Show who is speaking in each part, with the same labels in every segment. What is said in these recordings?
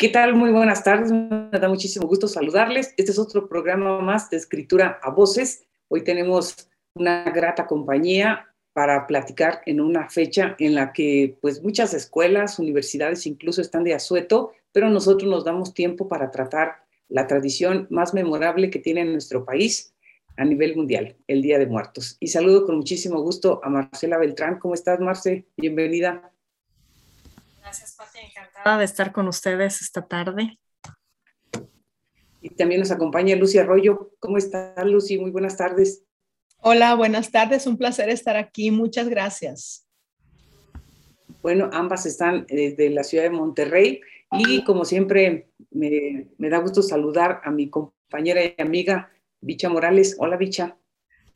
Speaker 1: ¿Qué tal? Muy buenas tardes. Me da muchísimo gusto saludarles. Este es otro programa más de escritura a voces. Hoy tenemos una grata compañía para platicar en una fecha en la que pues muchas escuelas, universidades incluso están de asueto, pero nosotros nos damos tiempo para tratar la tradición más memorable que tiene nuestro país a nivel mundial, el Día de Muertos. Y saludo con muchísimo gusto a Marcela Beltrán. ¿Cómo estás, Marce? Bienvenida.
Speaker 2: Gracias, Pati. Encantada de estar con ustedes esta tarde.
Speaker 1: Y también nos acompaña Lucy Arroyo. ¿Cómo está, Lucy? Muy buenas tardes.
Speaker 3: Hola, buenas tardes. Un placer estar aquí. Muchas gracias.
Speaker 1: Bueno, ambas están desde la ciudad de Monterrey y como siempre me, me da gusto saludar a mi compañera y amiga Bicha Morales. Hola, Bicha.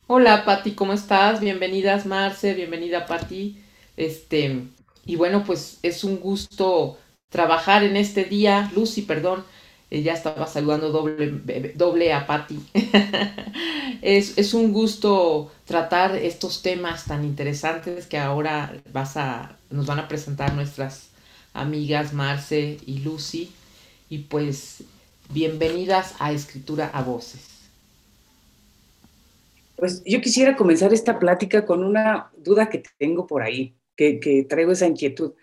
Speaker 4: Hola, Pati, ¿cómo estás? Bienvenidas, Marce, bienvenida, Pati. Este, y bueno, pues es un gusto trabajar en este día. Lucy, perdón, eh, ya estaba saludando doble, doble a Patti. es, es, un gusto tratar estos temas tan interesantes que ahora vas a, nos van a presentar nuestras amigas Marce y Lucy. Y pues bienvenidas a Escritura a Voces.
Speaker 1: Pues yo quisiera comenzar esta plática con una duda que tengo por ahí que, traigo esa inquietud.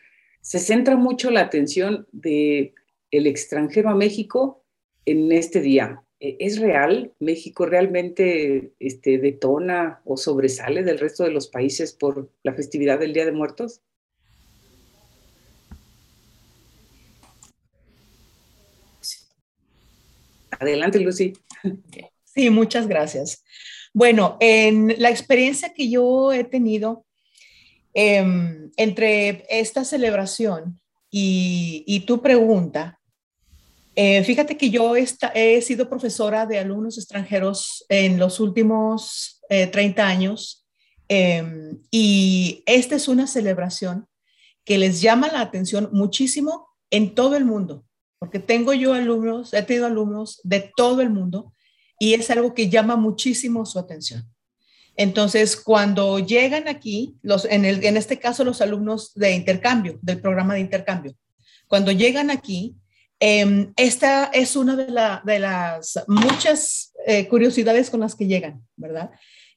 Speaker 1: Se centra mucho la atención de el extranjero a México en este día. ¿E, ¿Es real? ¿México realmente este, detona o sobresale del resto de los países por la festividad del Día de Muertos? Adelante, Lucy.
Speaker 3: Sí, muchas gracias. Bueno, en la experiencia que yo he tenido Em, entre esta celebración y, tu pregunta, eh, fíjate que yo he sido profesora de alumnos extranjeros en los últimos 30 eh, años em, y esta es una celebración que les llama la atención muchísimo en todo el mundo, porque tengo yo alumnos, he tenido alumnos de todo el mundo y es algo que llama muchísimo su atención. Entonces, cuando llegan aquí, los, en, este caso los alumnos de intercambio, del programa de intercambio, cuando llegan aquí, em, esta es una de, de las muchas eh, curiosidades con las que llegan, ¿verdad?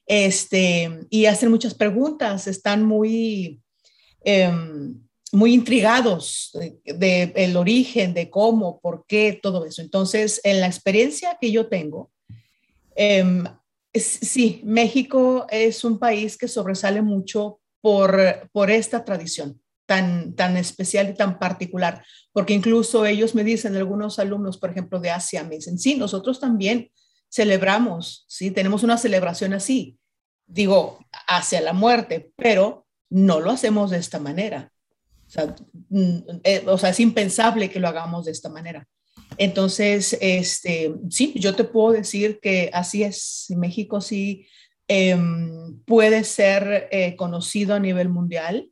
Speaker 3: Este, y hacen muchas preguntas, están muy, em, muy intrigados del de, el origen, de cómo, por qué, todo eso. Entonces, en la experiencia que yo tengo, em, Sí, México es un país que sobresale mucho por, por esta tradición tan, tan especial y tan particular, porque incluso ellos me dicen, algunos alumnos, por ejemplo, de Asia, me dicen, sí, nosotros también celebramos, sí, tenemos una celebración así, digo, hacia la muerte, pero no lo hacemos de esta manera. O sea, mm, eh, es impensable que lo hagamos de esta manera. Entonces, este, sí, yo te puedo decir que así es. México sí em, puede ser eh, conocido a nivel mundial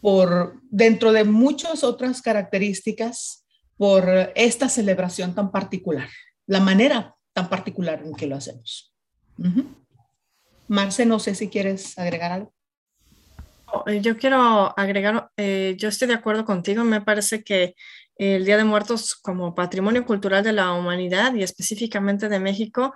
Speaker 3: por, dentro de muchas otras características, por esta celebración tan particular, la manera tan particular en que lo hacemos. Marce, no sé si quieres agregar algo.
Speaker 2: Eh, yo quiero agregar, eh, yo estoy de acuerdo contigo, me parece que el Día de Muertos como patrimonio cultural de la humanidad y específicamente de México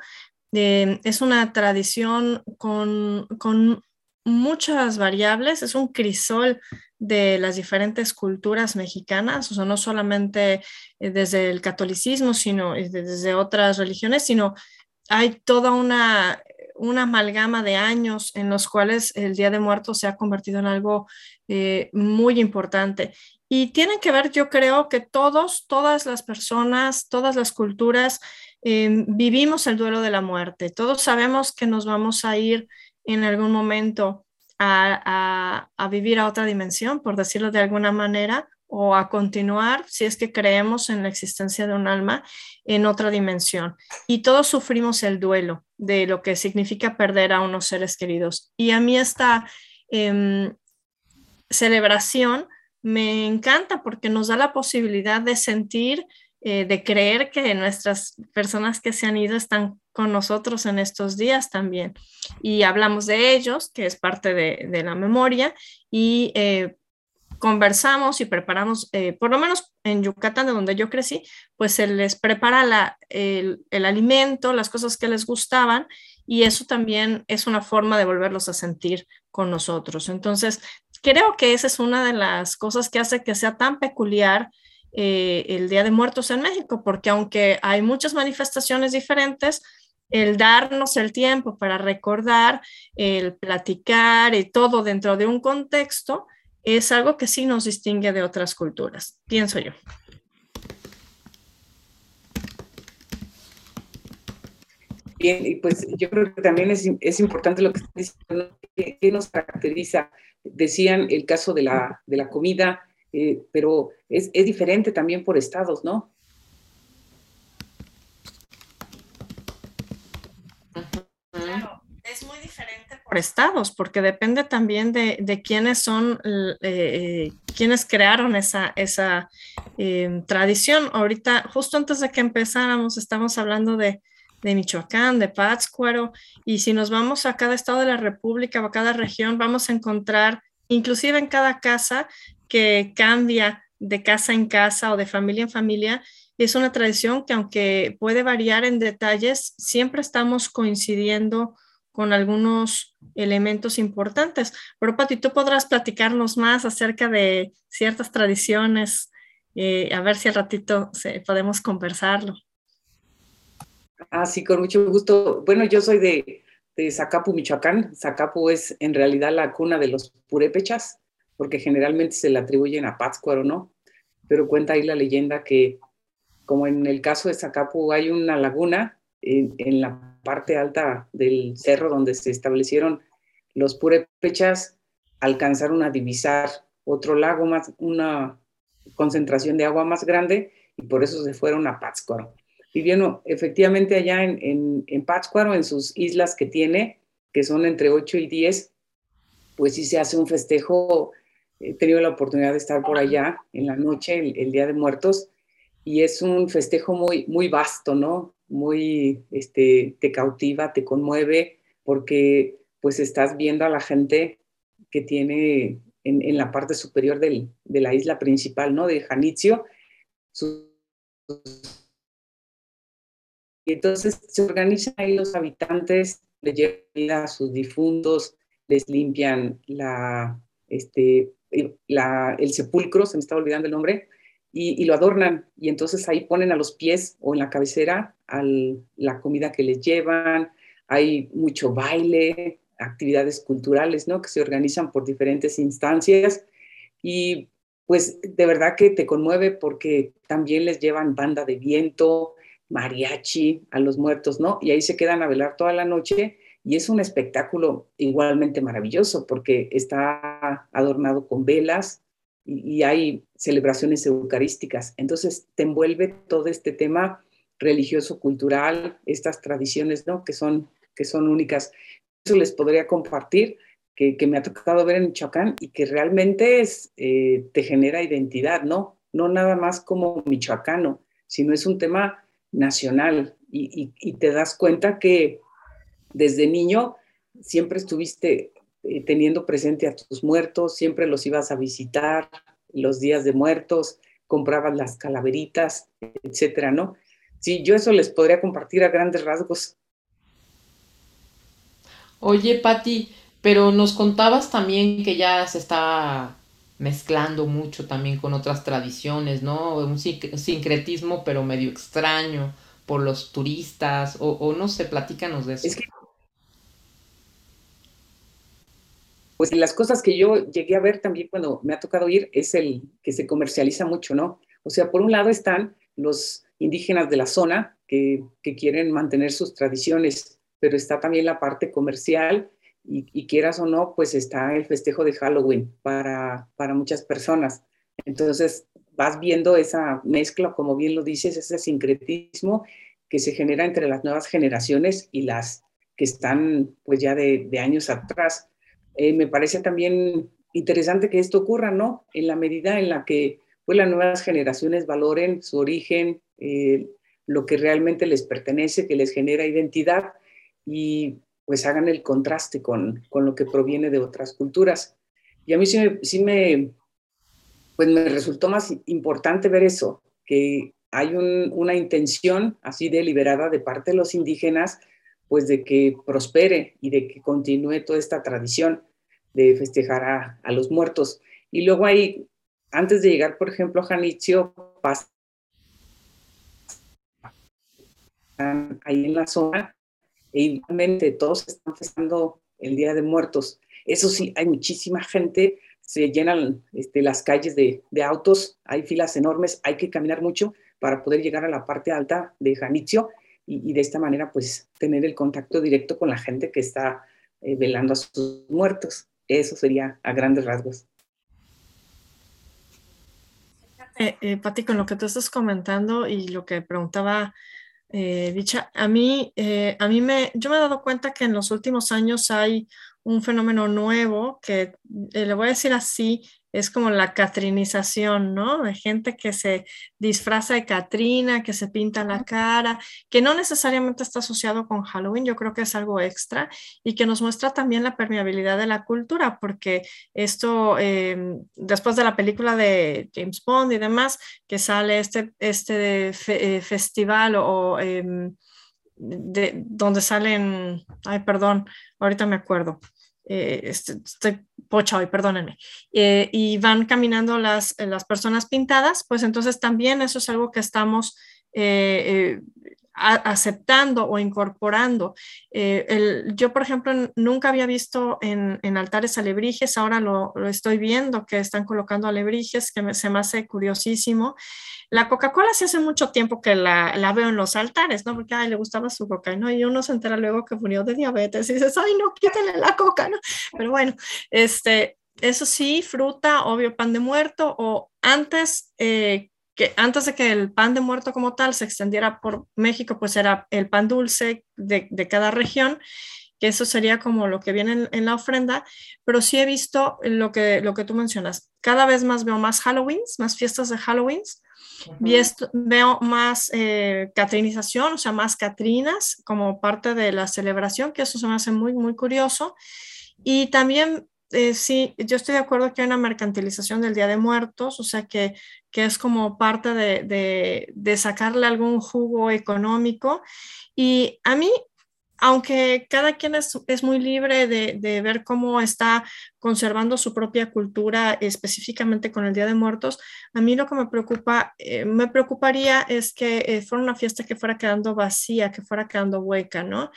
Speaker 2: eh, es una tradición con, con muchas variables, es un crisol de las diferentes culturas mexicanas, o sea, no solamente desde el catolicismo, sino desde otras religiones, sino hay toda una una amalgama de años en los cuales el Día de Muertos se ha convertido en algo eh, muy importante. Y tienen que ver, yo creo que todos, todas las personas, todas las culturas eh, vivimos el duelo de la muerte. Todos sabemos que nos vamos a ir en algún momento a, a vivir a otra dimensión, por decirlo de alguna manera, o a continuar si es que creemos en la existencia de un alma en otra dimensión. Y todos sufrimos el duelo de lo que significa perder a unos seres queridos. Y a mí esta em, celebración me encanta porque nos da la posibilidad de sentir, eh, de creer que nuestras personas que se han ido están con nosotros en estos días también. Y hablamos de ellos, que es parte de, la memoria, y eh, conversamos y preparamos, eh, por lo menos en Yucatán, de donde yo crecí, pues se les prepara la, el, el, alimento, las cosas que les gustaban, y eso también es una forma de volverlos a sentir con nosotros. Entonces, creo que esa es una de las cosas que hace que sea tan peculiar eh, el Día de Muertos en México, porque aunque hay muchas manifestaciones diferentes, el darnos el tiempo para recordar, el platicar y todo dentro de un contexto, es algo que sí nos distingue de otras culturas, pienso yo.
Speaker 1: Bien, y pues yo creo que también es, es importante lo que están diciendo, que, nos caracteriza. Decían el caso de la, de la comida, eh, pero es, es diferente también por estados, ¿no?
Speaker 2: es muy diferente por estados, porque depende también de, de quiénes son, eh, quienes crearon esa, esa eh, tradición. Ahorita, justo antes de que empezáramos, estamos hablando de, de Michoacán, de Pátzcuaro, y si nos vamos a cada estado de la República o a cada región, vamos a encontrar, inclusive en cada casa, que cambia de casa en casa o de familia en familia, es una tradición que aunque puede variar en detalles, siempre estamos coincidiendo con algunos elementos importantes. Pero Pati, tú podrás platicarnos más acerca de ciertas tradiciones, eh, a ver si al ratito podemos conversarlo.
Speaker 1: Ah, sí, con mucho gusto. Bueno, yo soy de, de Zacapu, Michoacán. Zacapu es en realidad la cuna de los purépechas, porque generalmente se le atribuyen a Pátzcuaro, ¿no? Pero cuenta ahí la leyenda que, como en el caso de Zacapu, hay una laguna en, la parte alta del cerro donde se establecieron los purépechas, alcanzaron a divisar otro lago más, una concentración de agua más grande y por eso se fueron a Pátzcuaro. Y bien, efectivamente allá en, en, en Pátzcuaro, en sus islas que tiene, que son entre 8 y 10, pues sí se hace un festejo. He tenido la oportunidad de estar por allá en la noche, el, el Día de Muertos, y es un festejo muy, muy vasto, ¿no? Muy, este, te cautiva, te conmueve, porque pues estás viendo a la gente que tiene en, la parte superior del, de la isla principal, ¿no? De Janitzio. y entonces se organizan ahí los habitantes, les llevan a sus difuntos, les limpian la, este, la, el sepulcro, se me está olvidando el nombre, y, lo adornan. Y entonces ahí ponen a los pies o en la cabecera la comida que les llevan. Hay mucho baile, actividades culturales, ¿no? Que se organizan por diferentes instancias. Y pues de verdad que te conmueve porque también les llevan banda de viento, mariachi a los muertos, ¿no? Y ahí se quedan a velar toda la noche y es un espectáculo igualmente maravilloso porque está adornado con velas, y, hay celebraciones eucarísticas. Entonces te envuelve todo este tema religioso, cultural, estas tradiciones, ¿no? Que son, que son únicas. Eso les podría compartir, que, que me ha tocado ver en Michoacán y que realmente es, eh, te genera identidad, ¿no? No nada más como michoacano, sino es un tema nacional y, y, y te das cuenta que desde niño siempre estuviste eh, teniendo presente a tus muertos, siempre los ibas a visitar, los días de muertos, comprabas las calaveritas, etcétera, ¿no? Sí, yo eso les podría compartir a grandes rasgos.
Speaker 4: Oye, Patti, pero nos contabas también que ya se está mezclando mucho también con otras tradiciones, ¿no? Un sincretismo, pero medio extraño por los turistas, o, o no sé, platícanos de eso. Es que
Speaker 1: pues las cosas que yo llegué a ver también cuando me ha tocado ir es el que se comercializa mucho, ¿no? O sea, por un lado están los indígenas de la zona que, quieren mantener sus tradiciones, pero está también la parte comercial y, quieras o no, pues está el festejo de Halloween para, para muchas personas. Entonces vas viendo esa mezcla, como bien lo dices, ese sincretismo que se genera entre las nuevas generaciones y las que están pues ya de años atrás. Eh, me parece también interesante que esto ocurra, ¿no? En la medida en la que pues, las nuevas generaciones valoren su origen, eh, lo que realmente les pertenece, que les genera identidad y pues hagan el contraste con, con lo que proviene de otras culturas. Y a mí sí me, pues me resultó más importante ver eso, que hay una intención así deliberada de parte de los indígenas, pues de que prospere y de que continúe toda esta tradición de festejar a, los muertos. Y luego hay, antes de llegar, por ejemplo, a Janitzio, pasa ahí en la zona e igualmente todos están festejando el Día de Muertos. Eso sí, hay muchísima gente, se llenan este, las calles de, de, autos, hay filas enormes, hay que caminar mucho para poder llegar a la parte alta de Janitzio y, de esta manera pues tener el contacto directo con la gente que está eh, velando a sus muertos. Eso sería a grandes rasgos.
Speaker 2: Eh, eh, Pati, con lo que tú estás comentando y lo que preguntaba eh, a mí, eh, a mí me, yo me he dado cuenta que en los últimos años hay un fenómeno nuevo que, le voy a decir así, es como la catrinización, ¿no? De gente que se disfraza de Catrina, que se pinta la cara, que no necesariamente está asociado con Halloween, yo creo que es algo extra y que nos muestra también la permeabilidad de la cultura, porque esto, em, después de la película de James Bond y demás, que sale este, este eh, festival o... Em, de, donde salen, ay, perdón, ahorita me acuerdo, eh, este, estoy pocha hoy, perdónenme, eh, y van caminando las, las personas pintadas, pues entonces también eso es algo que estamos eh, aceptando o incorporando. yo, por ejemplo, nunca había visto en, en altares alebrijes, ahora lo, lo, estoy viendo que están colocando alebrijes, que me, se me hace curiosísimo. La Coca-Cola sí hace mucho tiempo que la, la, veo en los altares, ¿no? Porque, ay, le gustaba su coca, ¿no? Y uno se entera luego que murió de diabetes y dices, ay, no, quítale la coca, ¿no? Pero bueno, este, eso sí, fruta, obvio, pan de muerto, o antes, eh, que antes de que el pan de muerto como tal se extendiera por México, pues era el pan dulce de, de cada región que eso sería como lo que viene en, en, la ofrenda, pero sí he visto lo que, lo que tú mencionas. Cada vez más veo más Halloweens, más fiestas de Halloweens, veo más eh, catrinización, o sea, más catrinas como parte de la celebración, que eso se me hace muy, muy curioso. Y también, eh, sí, yo estoy de acuerdo que hay una mercantilización del Día de Muertos, o sea, que, que es como parte de, de, de sacarle algún jugo económico. Y a mí aunque cada quien es, muy libre de, ver cómo está conservando su propia cultura, específicamente con el Día de Muertos, a mí lo que me preocupa, eh, me preocuparía es que eh, fuera una fiesta que fuera quedando vacía, que fuera quedando hueca, ¿no?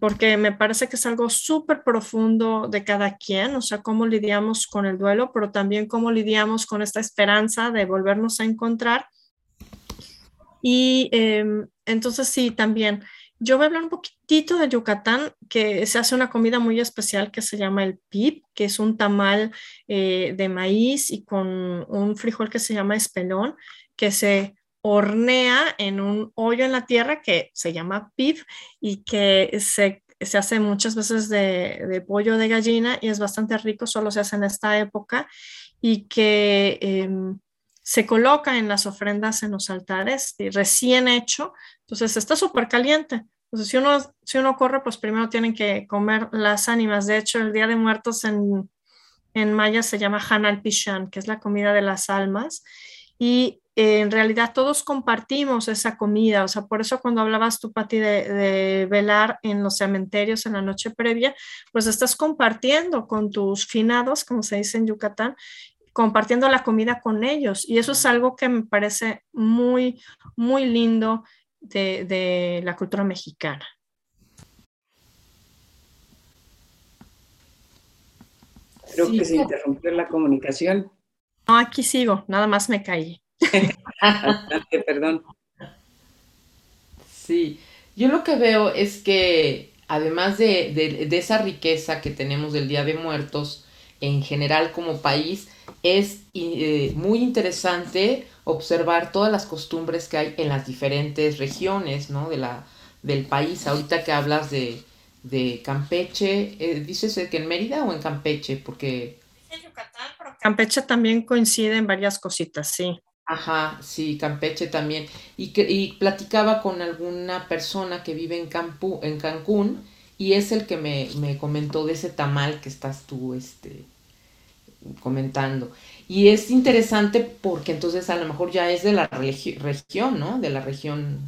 Speaker 2: Porque me parece que es algo súper profundo de cada quien, o sea, cómo lidiamos con el duelo, pero también cómo lidiamos con esta esperanza de volvernos a encontrar. Y eh, entonces sí, también yo voy a hablar un poquitito de Yucatán, que se hace una comida muy especial que se llama el pip, que es un tamal eh, de maíz y con un frijol que se llama espelón, que se hornea en un hoyo en la tierra que se llama pip y que se, se hace muchas veces de, de, pollo de gallina y es bastante rico, solo se hace en esta época y que... Eh, se coloca en las ofrendas en los altares y recién hecho, entonces está súper caliente. Entonces, si uno, si uno corre, pues primero tienen que comer las ánimas. De hecho, el Día de Muertos en, en maya se llama Hanal Pishan, que es la comida de las almas. Y eh, en realidad todos compartimos esa comida. O sea, por eso cuando hablabas tú, Pati, de, de velar en los cementerios en la noche previa, pues estás compartiendo con tus finados, como se dice en Yucatán, compartiendo la comida con ellos. Y eso es algo que me parece muy, muy lindo de, de la cultura mexicana.
Speaker 1: Creo sí. que se interrumpió la comunicación.
Speaker 2: No, aquí sigo, nada más me caí.
Speaker 1: Perdón.
Speaker 4: Sí, yo lo que veo es que además de, de, de, esa riqueza que tenemos del Día de Muertos, en general como país, es eh, muy interesante observar todas las costumbres que hay en las diferentes regiones ¿no? de la, del país. Ahorita que hablas de, de Campeche, eh, ¿dices que en Mérida o en Campeche? Porque...
Speaker 2: En Yucatán, pero Campeche también coincide en varias cositas, sí.
Speaker 4: Ajá, sí, Campeche también. Y, que, y platicaba con alguna persona que vive en, Campu, en Cancún y es el que me, me comentó de ese tamal que estás tú este, comentando. Y es interesante porque entonces a lo mejor ya es de la región, ¿no? De la región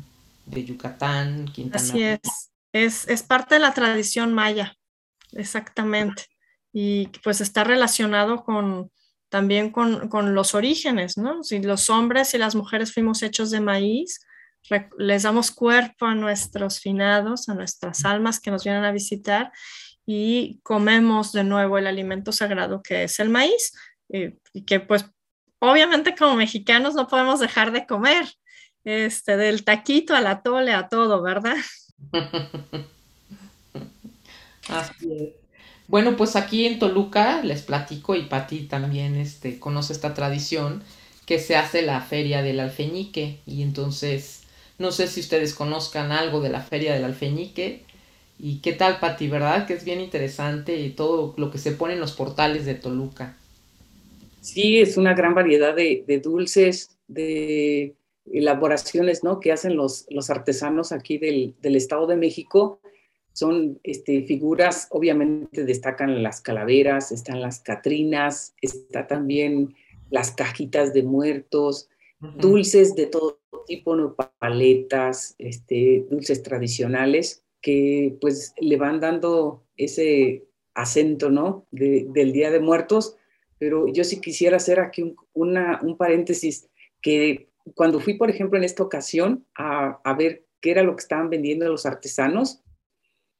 Speaker 4: de Yucatán,
Speaker 2: Quintana. Así es. es, es parte de la tradición maya, exactamente. Y pues está relacionado con también con, con los orígenes, ¿no? Si los hombres y las mujeres fuimos hechos de maíz, les damos cuerpo a nuestros finados, a nuestras almas que nos vienen a visitar y comemos de nuevo el alimento sagrado que es el maíz eh, y que pues obviamente como mexicanos no podemos dejar de comer, este, del taquito al atole a todo, ¿verdad?
Speaker 4: Así es. Bueno, pues aquí en Toluca les platico y Pati también este, conoce esta tradición que se hace la feria del alfeñique y entonces no sé si ustedes conozcan algo de la feria del alfeñique y qué tal Pati, ¿verdad? Que es bien interesante y todo lo que se pone en los portales de Toluca.
Speaker 1: Sí, es una gran variedad de, dulces, de elaboraciones ¿no? que hacen los, los artesanos aquí del, Estado de México. Son este, figuras, obviamente destacan las calaveras, están las catrinas, está también las cajitas de muertos, dulces de todo tipo, ¿no? paletas, este, dulces tradicionales que pues le van dando ese acento, ¿no? del Día de Muertos pero yo sí quisiera hacer aquí un, un paréntesis, que cuando fui, por ejemplo, en esta ocasión a, a, ver qué era lo que estaban vendiendo los artesanos,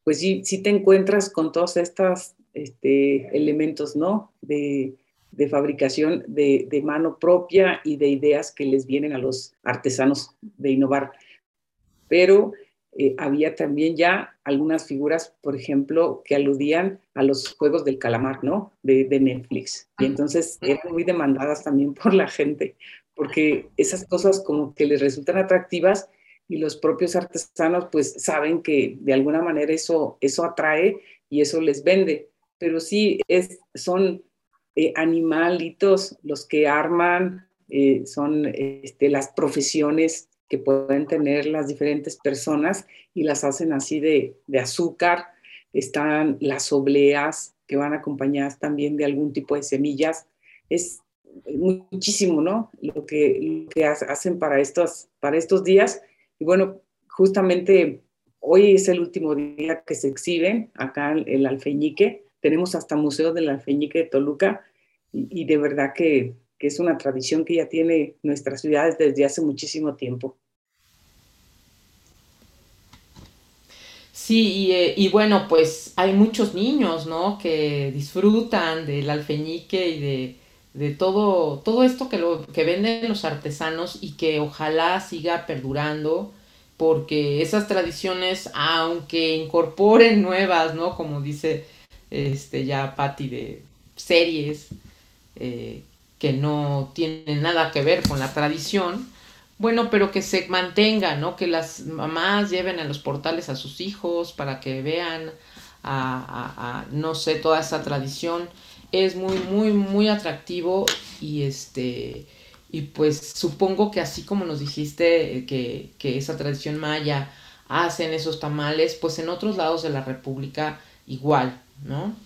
Speaker 1: pues sí, sí te encuentras con todos estos este, elementos, ¿no? De, de fabricación de, de, mano propia y de ideas que les vienen a los artesanos de innovar. Pero eh, había también ya algunas figuras, por ejemplo, que aludían a los juegos del calamar, ¿no? De, Netflix. Y entonces eran muy demandadas también por la gente, porque esas cosas como que les resultan atractivas y los propios artesanos pues saben que de alguna manera eso, eso atrae y eso les vende. Pero sí es, son eh, animalitos los que arman, eh, son este, las profesiones que pueden tener las diferentes personas y las hacen así de, azúcar. Están las obleas que van acompañadas también de algún tipo de semillas. Es muchísimo, ¿no? Lo que, que hacen para estos, para estos días. Y bueno, justamente hoy es el último día que se exhiben acá en el Alfeñique. Tenemos hasta Museo del Alfeñique de Toluca y de verdad que que es una tradición que ya tiene nuestras ciudades desde hace muchísimo tiempo.
Speaker 4: Sí, eh, y, bueno, pues hay muchos niños, ¿no? Que disfrutan del alfeñique y de, de todo, todo esto que, lo, que venden los artesanos y que ojalá siga perdurando, porque esas tradiciones, aunque incorporen nuevas, ¿no? Como dice este ya Patti de series, eh, que no tienen nada que ver con la tradición, bueno, pero que se mantenga, ¿no? Que las mamás lleven a los portales a sus hijos para que vean a, no sé, toda esa tradición. Es muy, muy, muy atractivo y este, y pues supongo que así como nos dijiste que, que esa tradición maya hacen esos tamales, pues en otros lados de la República igual, ¿no?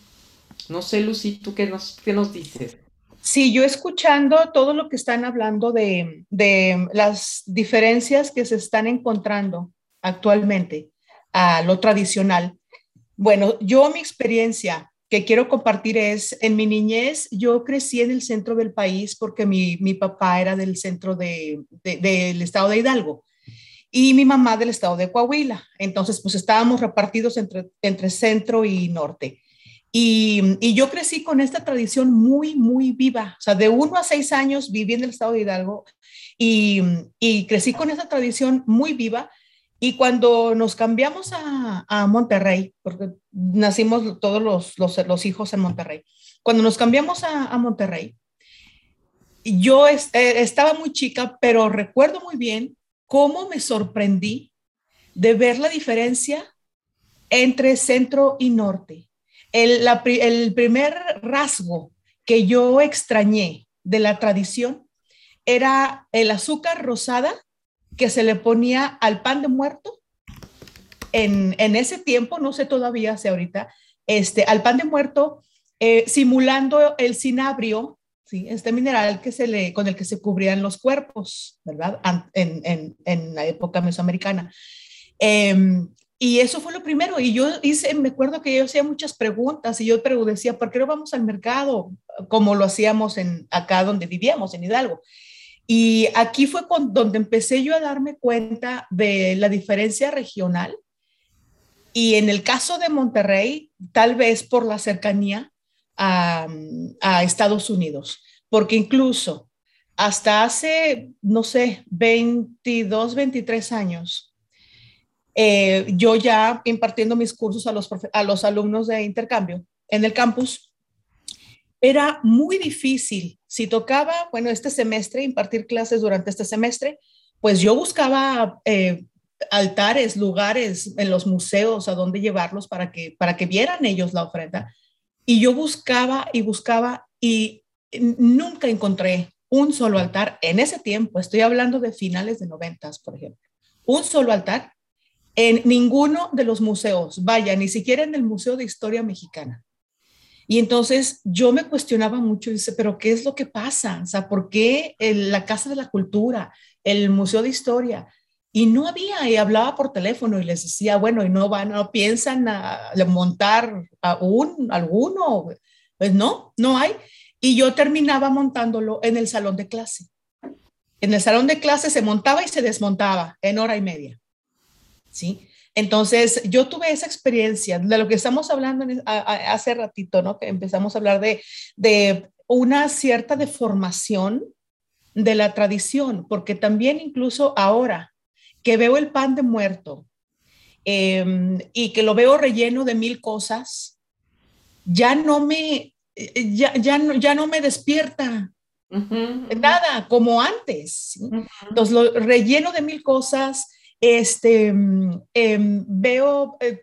Speaker 4: No sé, Lucy, ¿tú qué nos, qué nos dices?
Speaker 3: Sí, yo escuchando todo lo que están hablando de, las diferencias que se están encontrando actualmente a lo tradicional. Bueno, yo mi experiencia que quiero compartir es, en mi niñez, yo crecí en el centro del país porque mi, papá era del centro del estado de Hidalgo y mi mamá del estado de Coahuila. Entonces, pues estábamos repartidos entre, entre centro y norte. Y, yo crecí con esta tradición muy, muy viva. O sea, de uno a seis años viví en el estado de Hidalgo y, crecí con esa tradición muy viva. Y cuando nos cambiamos a, Monterrey, porque nacimos todos los, los, hijos en Monterrey, cuando nos cambiamos a, Monterrey, yo eh, estaba muy chica, pero recuerdo muy bien cómo me sorprendí de ver la diferencia entre centro y norte el, primer rasgo que yo extrañé de la tradición era el azúcar rosada que se le ponía al pan de muerto. En, ese tiempo, no sé todavía si ahorita, este, al pan de muerto, eh, simulando el cinabrio ¿sí? Este mineral que se le, con el que se cubrían los cuerpos, ¿verdad? En, en, en la época mesoamericana. Em, y eso fue lo primero. Y yo hice, me acuerdo que yo hacía muchas preguntas y yo decía, ¿por qué no vamos al mercado como lo hacíamos en acá donde vivíamos, en Hidalgo? Y aquí fue donde empecé yo a darme cuenta de la diferencia regional. Y en el caso de Monterrey, tal vez por la cercanía a Estados Unidos, porque incluso hasta hace, no sé, 22, 23 años, eh, yo ya impartiendo mis cursos a los, a los alumnos de intercambio en el campus, era muy difícil. Si tocaba, bueno, este semestre, impartir clases durante este semestre, pues yo buscaba eh, altares, lugares en los museos a donde llevarlos para que, para que vieran ellos la ofrenda. Y yo buscaba y buscaba y nunca encontré un solo altar en ese tiempo. Estoy hablando de finales de noventas, por ejemplo. Un solo altar en ninguno de los museos, vaya, ni siquiera en el Museo de Historia Mexicana. Y entonces yo me cuestionaba mucho y dice, pero ¿qué es lo que pasa? O sea, ¿por qué la Casa de la Cultura, el Museo de Historia? Y no había, y hablaba por teléfono y les decía, bueno, y no van, no piensan a, montar un, alguno. Pues no, no hay. Y yo terminaba montándolo en el salón de clase. En el salón de clase se montaba y se desmontaba en hora y media. ¿Sí? Entonces, yo tuve esa experiencia de lo que estamos hablando hace ratito, ¿no? Que empezamos a hablar de, de una cierta deformación de la tradición, porque también incluso ahora que veo el pan de muerto em, y que lo veo relleno de mil cosas, ya no me, ya, ya, no, ya no me despierta nada como antes. Entonces, lo relleno de mil cosas, este, mm, em, veo eh,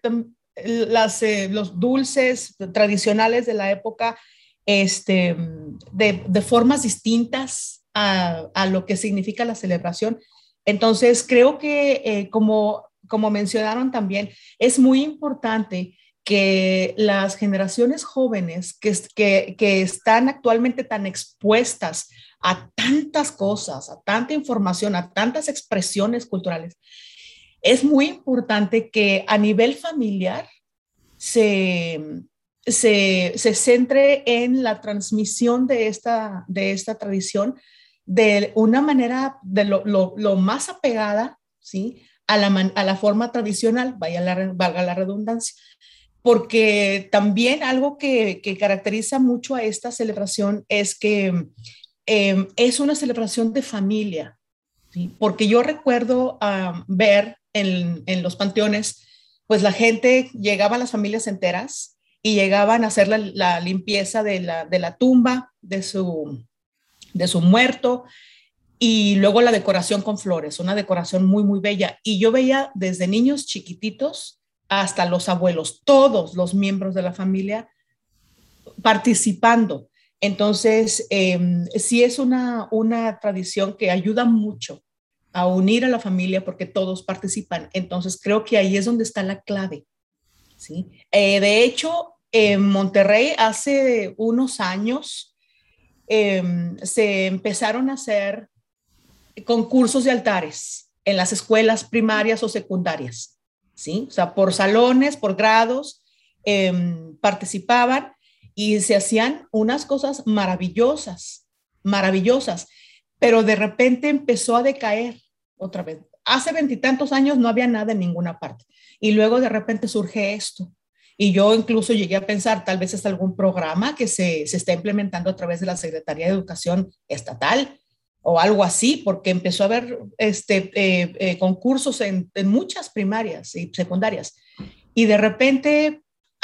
Speaker 3: eh, los dulces tradicionales de la época este, mm, de, formas distintas a, lo que significa la celebración. Entonces, creo que eh, como, como mencionaron también, es muy importante que las generaciones jóvenes que, que, están actualmente tan expuestas a tantas cosas, a tanta información, a tantas expresiones culturales, es muy importante que a nivel familiar se, se, se centre en la transmisión de esta, de esta tradición de una manera de lo, lo, más apegada ¿sí? a, la, a la forma tradicional, vaya la, valga la redundancia, porque también algo que, que caracteriza mucho a esta celebración es que eh, es una celebración de familia, porque yo recuerdo ver en, los panteones, pues la gente llegaba a las familias enteras y llegaban a hacer la, limpieza de la, tumba de su, de su muerto y luego la decoración con flores, una decoración muy, muy bella. Y yo veía desde niños chiquititos hasta los abuelos, todos los miembros de la familia participando. Entonces, em, sí es una, una tradición que ayuda mucho a unir a la familia porque todos participan. Entonces, creo que ahí es donde está la clave. ¿sí? Eh, de hecho, en Monterrey hace unos años em, se empezaron a hacer concursos de altares en las escuelas primarias o secundarias. ¿sí? O sea, por salones, por grados, em, participaban y se hacían unas cosas maravillosas, maravillosas, pero de repente empezó a decaer otra vez. Hace veintitantos años no había nada en ninguna parte y luego de repente surge esto. Y yo incluso llegué a pensar, tal vez es algún programa que se, se está implementando a través de la Secretaría de Educación Estatal o algo así, porque empezó a haber este, eh, eh, concursos en, en muchas primarias y secundarias. Y de repente,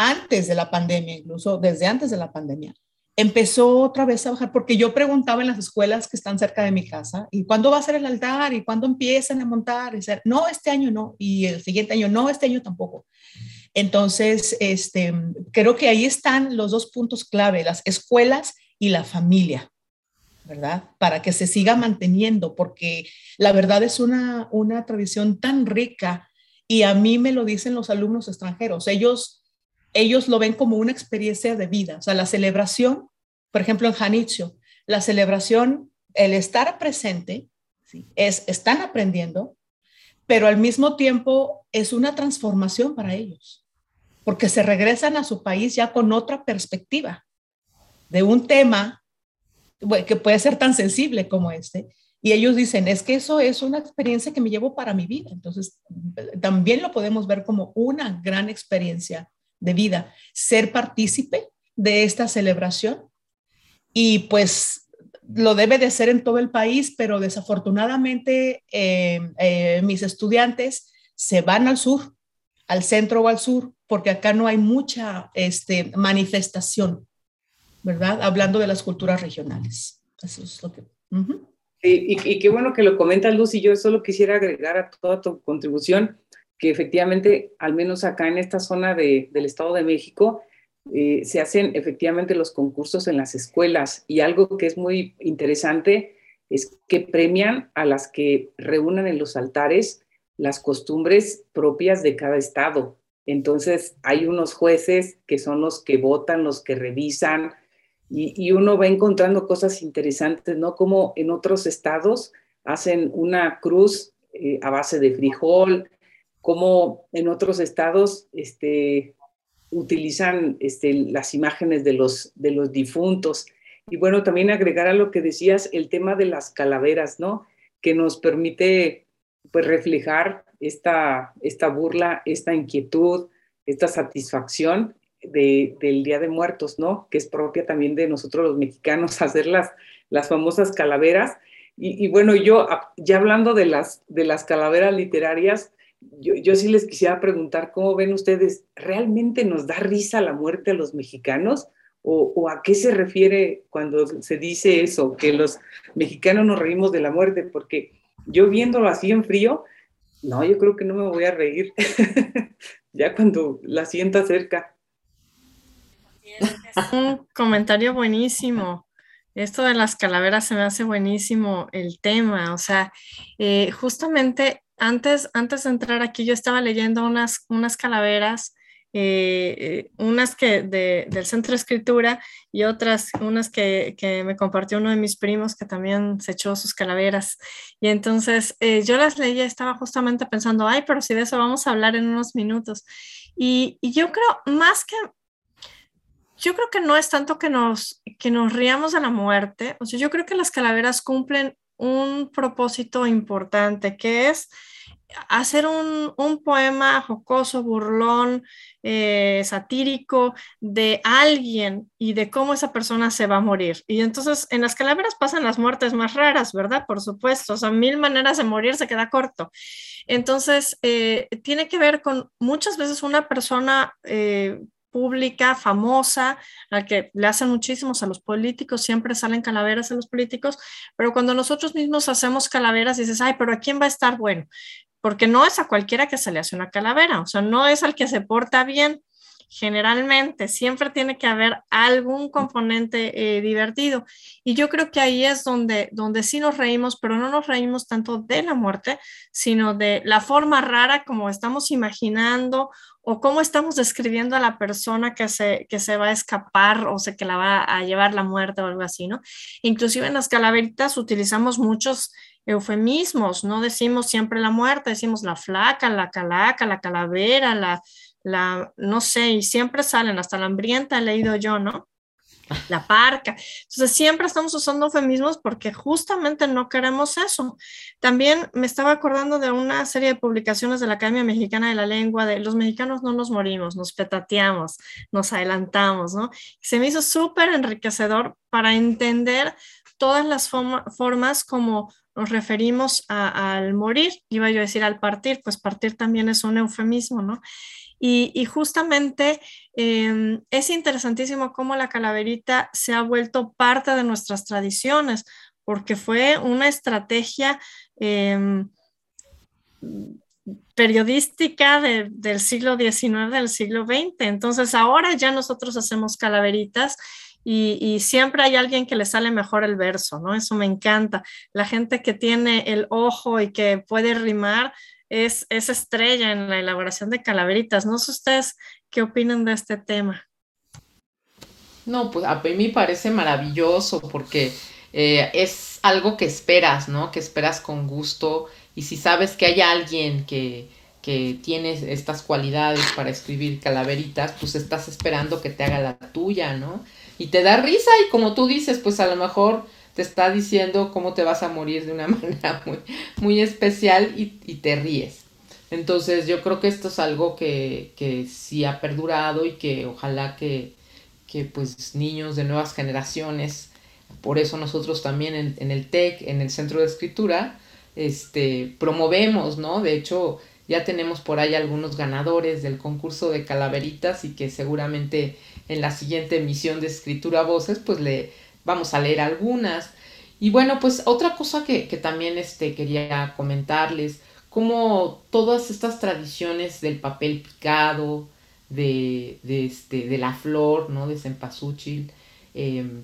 Speaker 3: antes de la pandemia, incluso desde antes de la pandemia, empezó otra vez a bajar, porque yo preguntaba en las escuelas que están cerca de mi casa, ¿y cuándo va a ser el altar? ¿Y cuándo empiezan a montar? Y ser, no, este año no, y el siguiente año no, este año tampoco. Entonces, este, creo que ahí están los dos puntos clave, las escuelas y la familia, ¿verdad? Para que se siga manteniendo, porque la verdad es una, una tradición tan rica y a mí me lo dicen los alumnos extranjeros, ellos ellos lo ven como una experiencia de vida. O sea, la celebración, por ejemplo, en Janitzio, la celebración, el estar presente, es, están aprendiendo, pero al mismo tiempo es una transformación para ellos, porque se regresan a su país ya con otra perspectiva de un tema que puede ser tan sensible como este. Y ellos dicen, es que eso es una experiencia que me llevo para mi vida. Entonces, también lo podemos ver como una gran experiencia de vida, ser partícipe de esta celebración. Y pues lo debe de ser en todo el país, pero desafortunadamente eh, eh, mis estudiantes se van al sur, al centro o al sur, porque acá no hay mucha este, manifestación, ¿verdad? Hablando de las culturas regionales. Eso es lo que...
Speaker 1: y, qué bueno que lo comentas, Luz, y yo solo quisiera agregar a toda tu contribución que efectivamente, al menos acá en esta zona de, del Estado de México, eh, se hacen efectivamente los concursos en las escuelas y algo que es muy interesante es que premian a las que reúnan en los altares las costumbres propias de cada estado. Entonces hay unos jueces que son los que votan, los que revisan y, uno va encontrando cosas interesantes, ¿no? Como en otros estados hacen una cruz eh, a base de frijol, como en otros estados este, utilizan este, las imágenes de los, de los difuntos. Y bueno, también agregar a lo que decías, el tema de las calaveras, ¿no? Que nos permite pues reflejar esta, esta burla, esta inquietud, esta satisfacción de, del Día de Muertos, ¿no? Que es propia también de nosotros los mexicanos, hacer las, las famosas calaveras. Y, y, bueno, yo ya hablando de las, de las calaveras literarias, yo, sí les quisiera preguntar, ¿cómo ven ustedes? ¿Realmente nos da risa la muerte a los mexicanos? ¿O, o a qué se refiere cuando se dice eso, que los mexicanos nos reímos de la muerte? Porque yo viéndolo así en frío, no, yo creo que no me voy a reír ya cuando la sienta cerca.
Speaker 2: Es un comentario buenísimo. Esto de las calaveras se me hace buenísimo el tema. O sea, eh, justamente antes, antes de entrar aquí, yo estaba leyendo unas, unas calaveras, eh, eh, unas que del Centro de Escritura y otras, unas que, que, me compartió uno de mis primos que también se echó sus calaveras. Y entonces eh, yo las leía, estaba justamente pensando, ay, pero si de eso vamos a hablar en unos minutos. Y, yo creo, más que yo creo que no es tanto que nos, que nos riamos de la muerte, o sea, yo creo que las calaveras cumplen un propósito importante, que es hacer un, poema jocoso, burlón, eh, satírico de alguien y de cómo esa persona se va a morir. Y entonces en las calaveras pasan las muertes más raras, ¿verdad? Por supuesto, o sea, mil maneras de morir se queda corto. Entonces, eh, tiene que ver con muchas veces una persona... Eh, pública, famosa, a que le hacen muchísimos a los políticos, siempre salen calaveras a los políticos, pero cuando nosotros mismos hacemos calaveras, dices, ay, pero ¿a quién va a estar bueno? porque no es a cualquiera que se le hace una calavera, o sea, no es al que se porta bien. Generalmente siempre tiene que haber algún componente eh, divertido. Y yo creo que ahí es donde, donde sí nos reímos, pero no nos reímos tanto de la muerte, sino de la forma rara como estamos imaginando o cómo estamos describiendo a la persona que se, que se va a escapar o se que la va a llevar la muerte o algo así, ¿no? Inclusive en las calaveritas utilizamos muchos eufemismos, no decimos siempre la muerte, decimos la flaca, la calaca, la calavera, la, la, no sé, y siempre salen, hasta la hambrienta he leído yo, ¿no? La parca. Entonces siempre estamos usando eufemismos porque justamente no queremos eso. También me estaba acordando de una serie de publicaciones de la Academia Mexicana de la Lengua de los mexicanos no nos morimos, nos petateamos, nos adelantamos, ¿no? Se me hizo súper enriquecedor para entender todas las formas como nos referimos al morir, iba yo a decir al partir, pues partir también es un eufemismo, ¿no? Y, justamente em, es interesantísimo cómo la calaverita se ha vuelto parte de nuestras tradiciones, porque fue una estrategia em, periodística del siglo XIX, del siglo XX. Entonces ahora ya nosotros hacemos calaveritas y, siempre hay alguien que le sale mejor el verso, ¿no? Eso me encanta. La gente que tiene el ojo y que puede rimar es, es estrella en la elaboración de calaveritas. No sé ustedes qué opinan de este tema.
Speaker 4: No, pues a mí me parece maravilloso porque eh, es algo que esperas, ¿no? Que esperas con gusto y si sabes que hay alguien que, que tiene estas cualidades para escribir calaveritas, pues estás esperando que te haga la tuya, ¿no? Y te da risa y como tú dices, pues a lo mejor te está diciendo cómo te vas a morir de una manera muy, muy especial y, te ríes. Entonces yo creo que esto es algo que, que sí ha perdurado y que ojalá que, que pues niños de nuevas generaciones, por eso nosotros también en, en, el TEC, en el Centro de Escritura, este, promovemos, ¿no? De hecho, ya tenemos por ahí algunos ganadores del concurso de calaveritas y que seguramente en la siguiente emisión de Escritura Voces, pues le vamos a leer algunas. Y bueno, pues otra cosa que, también este, quería comentarles, como todas estas tradiciones del papel picado, de, este, de la flor, ¿no? De cempasúchil. Em,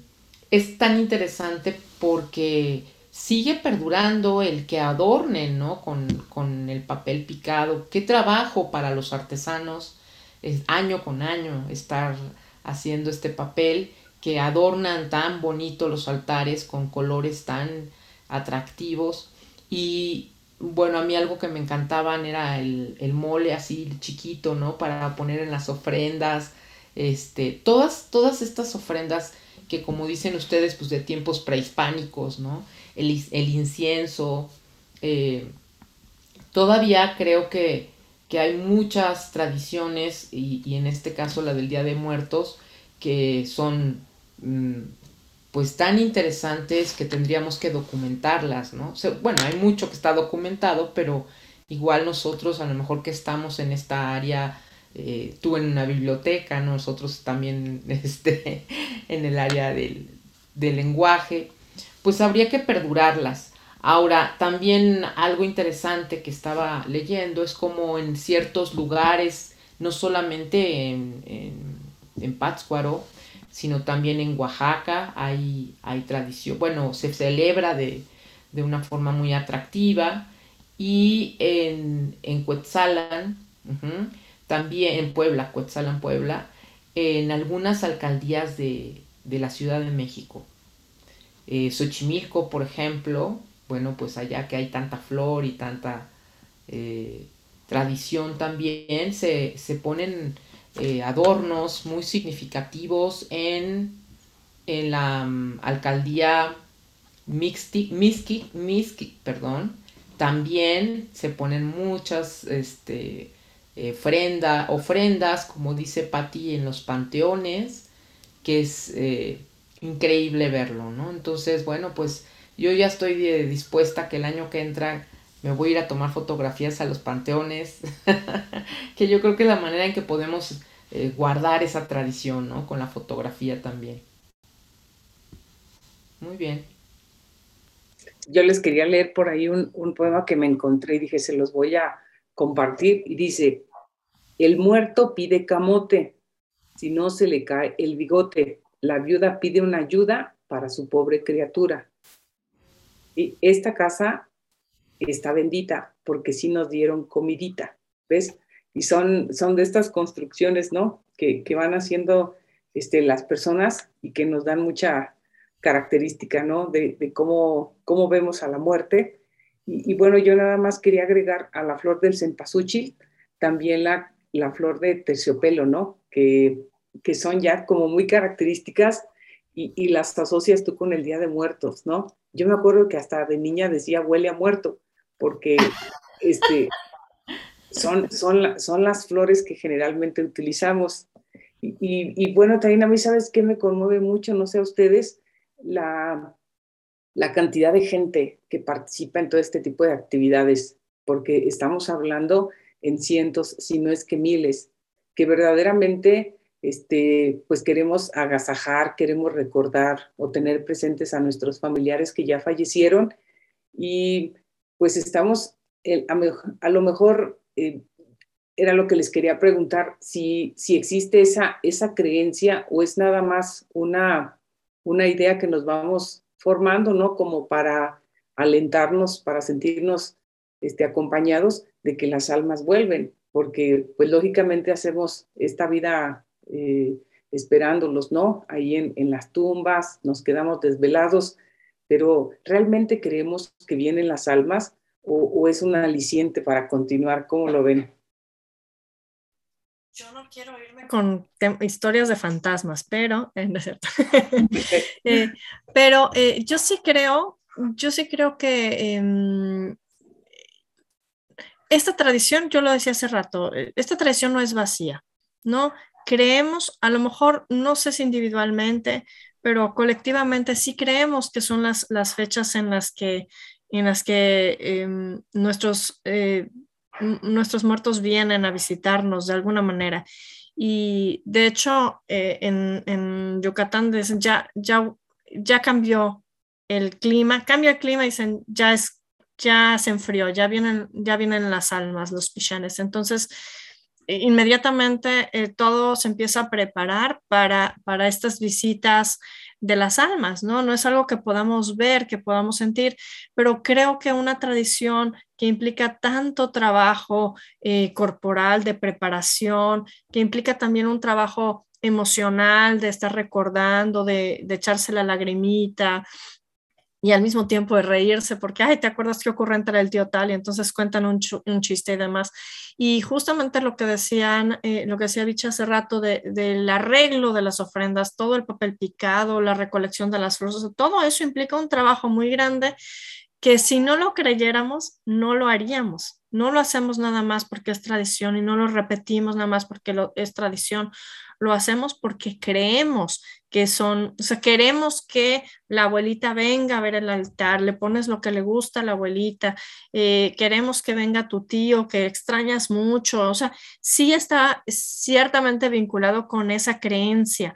Speaker 4: es tan interesante porque sigue perdurando el que adornen, ¿no? Con, con, el papel picado. Qué trabajo para los artesanos, es año con año, estar haciendo este papel que adornan tan bonito los altares con colores tan atractivos y, bueno, a mí algo que me encantaban era el, el, mole así chiquito, ¿no? Para poner en las ofrendas, este, todas, todas estas ofrendas que como dicen ustedes, pues de tiempos prehispánicos, ¿no? El, el incienso, eh, todavía creo que, que, hay muchas tradiciones, y, en este caso la del Día de Muertos, que son pues tan interesantes que tendríamos que documentarlas, ¿no? Bueno, hay mucho que está documentado, pero igual nosotros, a lo mejor que estamos en esta área, eh, tú en una biblioteca, nosotros también este, en el área del, del lenguaje, pues habría que perdurarlas. Ahora, también algo interesante que estaba leyendo es como en ciertos lugares, no solamente en, en, en Pátzcuaro, sino también en Oaxaca hay, hay tradición, bueno, se celebra de, de una forma muy atractiva y en, en Cuetzalan, también en Puebla, Cuetzalan, Puebla, en algunas alcaldías de, de la Ciudad de México. Eh, Xochimilco, por ejemplo, bueno, pues allá que hay tanta flor y tanta eh, tradición también, se, se ponen eh, adornos muy significativos en, en la um, alcaldía Mixti, perdón. También se ponen muchas este, ofrenda, ofrendas, como dice Patti, en los panteones, que es eh, increíble verlo, ¿no? Entonces, bueno, pues yo ya estoy dispuesta que el año que entra me voy a ir a tomar fotografías a los panteones, que yo creo que es la manera en que podemos eh, guardar esa tradición, ¿no? Con la fotografía también. Muy bien.
Speaker 1: Yo les quería leer por ahí un, un poema que me encontré y dije, se los voy a compartir. Y dice, el muerto pide camote, si no se le cae el bigote. La viuda pide una ayuda para su pobre criatura. Y esta casa está bendita porque sí nos dieron comidita, ¿ves? Y son, son de estas construcciones, ¿no? Que, que van haciendo este, las personas y que nos dan mucha característica, ¿no? De, cómo, cómo vemos a la muerte. Y, y, bueno, yo nada más quería agregar a la flor del cempasúchil también la, la flor de terciopelo, ¿no? Que, que son ya como muy características y, y, las asocias tú con el Día de Muertos, ¿no? Yo me acuerdo que hasta de niña decía huele a muerto, porque este, son, son, son las flores que generalmente utilizamos. Y, bueno, también a mí, ¿sabes qué me conmueve mucho? No sé a ustedes, la, la cantidad de gente que participa en todo este tipo de actividades, porque estamos hablando en cientos, si no es que miles, que verdaderamente este, pues queremos agasajar, queremos recordar o tener presentes a nuestros familiares que ya fallecieron y pues estamos, a, a, lo mejor eh, era lo que les quería preguntar, si, si existe esa, esa creencia o es nada más una, una idea que nos vamos formando, ¿no? Como para alentarnos, para sentirnos este, acompañados de que las almas vuelven, porque pues lógicamente hacemos esta vida eh, esperándolos, ¿no? Ahí en, en las tumbas, nos quedamos desvelados, pero ¿realmente creemos que vienen las almas o, o es un aliciente para continuar? ¿Cómo lo ven?
Speaker 2: Yo no quiero irme con historias de fantasmas, pero, eh, no es cierto. eh, pero eh, yo sí creo, yo sí creo que eh, esta tradición, yo lo decía hace rato, eh, esta tradición no es vacía, ¿no? Creemos, a lo mejor, no sé si individualmente, pero colectivamente sí creemos que son las, las fechas en las que, en las que em, nuestros, eh, nuestros muertos vienen a visitarnos de alguna manera. Y de hecho, eh, en, en, Yucatán ya, ya, ya cambió el clima, cambia el clima y dicen, ya es ya se enfrió, ya vienen, ya vienen las almas, los pichanes. Entonces, inmediatamente eh, todo se empieza a preparar para, para estas visitas de las almas, ¿no? No es algo que podamos ver, que podamos sentir, pero creo que una tradición que implica tanto trabajo eh, corporal, de preparación, que implica también un trabajo emocional, de estar recordando, de echarse la lagrimita, y al mismo tiempo de reírse porque, ay, ¿te acuerdas qué ocurre entre el tío tal? Y entonces cuentan un, un chiste y demás. Y justamente lo que decían, eh, lo que decía Bicha hace rato de, del arreglo de las ofrendas, todo el papel picado, la recolección de las flores, todo eso implica un trabajo muy grande que si no lo creyéramos, no lo haríamos. No lo hacemos nada más porque es tradición y no lo repetimos nada más porque lo, es tradición. Lo hacemos porque creemos que son, o sea, queremos que la abuelita venga a ver el altar, le pones lo que le gusta a la abuelita, eh, queremos que venga tu tío, que extrañas mucho, o sea, sí está ciertamente vinculado con esa creencia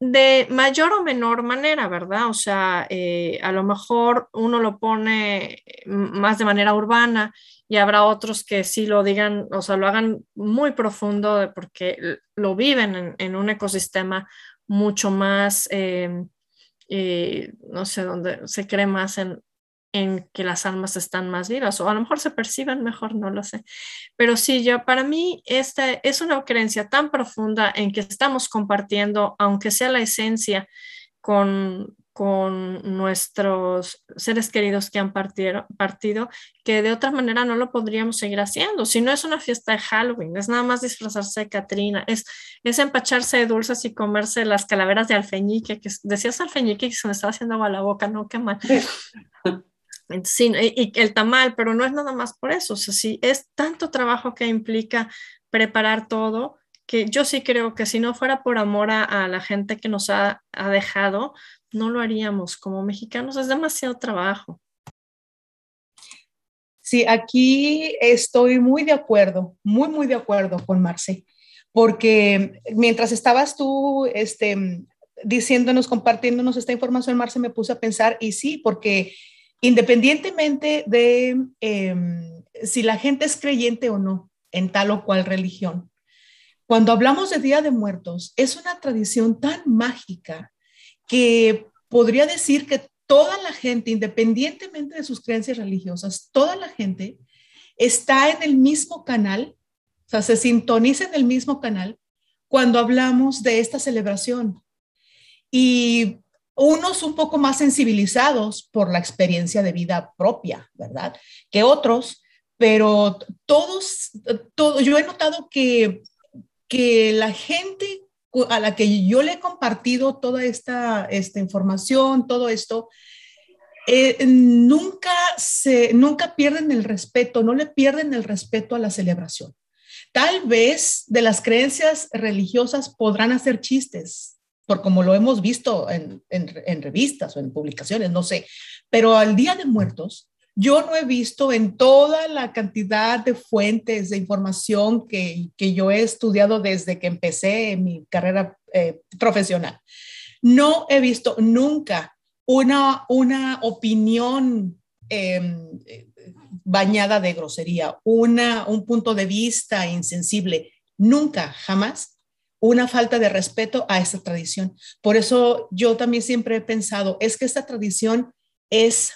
Speaker 2: de mayor o menor manera, ¿verdad? O sea, eh, a lo mejor uno lo pone más de manera urbana y habrá otros que sí lo digan, o sea, lo hagan muy profundo porque lo viven en, un ecosistema mucho más, eh, eh, no sé, donde se cree más en, en que las almas están más vivas o a lo mejor se perciben mejor, no lo sé. Pero sí, yo para mí esta es una creencia tan profunda en que estamos compartiendo, aunque sea la esencia, con, con nuestros seres queridos que han partido, partido, que de otra manera no lo podríamos seguir haciendo. Si no es una fiesta de Halloween, es nada más disfrazarse de Catrina, es, es empacharse de dulces y comerse las calaveras de alfeñique, que decías alfeñique y se me estaba haciendo agua la boca, no, qué mal. Sí, y, el tamal, pero no es nada más por eso, o sea, sí, es tanto trabajo que implica preparar todo, que yo sí creo que si no fuera por amor a, la gente que nos ha, ha, dejado, no lo haríamos. Como mexicanos es demasiado trabajo.
Speaker 3: Sí, aquí estoy muy de acuerdo, muy, muy de acuerdo con Marce, porque mientras estabas tú este, diciéndonos, compartiéndonos esta información, Marce, me puse a pensar, y sí, porque independientemente de em, si la gente es creyente o no en tal o cual religión. Cuando hablamos de Día de Muertos, es una tradición tan mágica que podría decir que toda la gente, independientemente de sus creencias religiosas, toda la gente está en el mismo canal, o sea, se sintoniza en el mismo canal cuando hablamos de esta celebración. Y unos un poco más sensibilizados por la experiencia de vida propia, ¿verdad? Que otros, pero todos, todo, yo he notado que, que la gente a la que yo le he compartido toda esta, esta información, todo esto, eh, nunca, se, nunca pierden el respeto, no le pierden el respeto a la celebración. Tal vez de las creencias religiosas podrán hacer chistes, por como lo hemos visto en, en, revistas o en publicaciones, no sé, pero al Día de Muertos, yo no he visto en toda la cantidad de fuentes de información que, que yo he estudiado desde que empecé mi carrera eh, profesional, no he visto nunca una, una opinión em, bañada de grosería, una, un punto de vista insensible. Nunca, jamás una falta de respeto a esta tradición. Por eso yo también siempre he pensado, es que esta tradición es,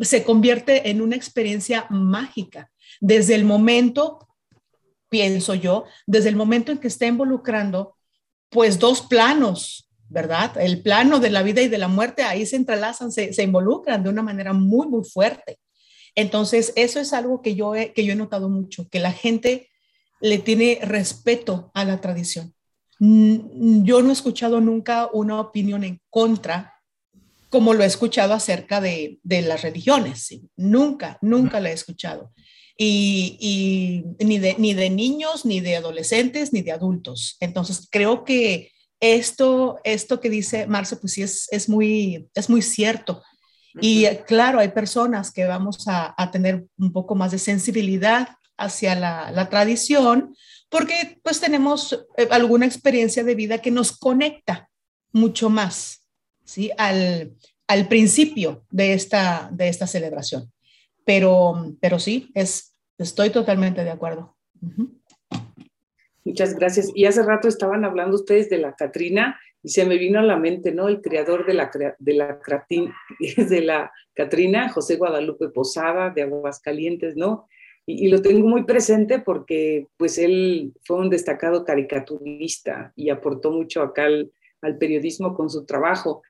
Speaker 3: se convierte en una experiencia mágica. Desde el momento, pienso yo, desde el momento en que está involucrando pues dos planos, ¿verdad? El plano de la vida y de la muerte, ahí se entrelazan, se, se involucran de una manera muy, muy fuerte. Entonces, eso es algo que yo, he, que yo he notado mucho, que la gente le tiene respeto a la tradición. Yo no he escuchado nunca una opinión en contra como lo he escuchado acerca de, de las religiones. Nunca, nunca la he escuchado. Y, y, ni, de, ni de niños, ni de adolescentes, ni de adultos. Entonces, creo que esto, esto que dice Marce, pues sí es, es, muy, es muy cierto. Y claro, hay personas que vamos a, a, tener un poco más de sensibilidad hacia la, la, tradición, porque pues tenemos eh, alguna experiencia de vida que nos conecta mucho más, ¿sí? Al, al principio de esta, de esta celebración. Pero, pero sí, es, estoy totalmente de acuerdo.
Speaker 1: Muchas gracias. Y hace rato estaban hablando ustedes de la Catrina y se me vino a la mente, ¿no? El creador de la, de la, de Catrina, José Guadalupe Posada, de Aguascalientes, ¿no? Y, y, lo tengo muy presente porque, pues, él fue un destacado caricaturista y aportó mucho acá al, al periodismo con su trabajo.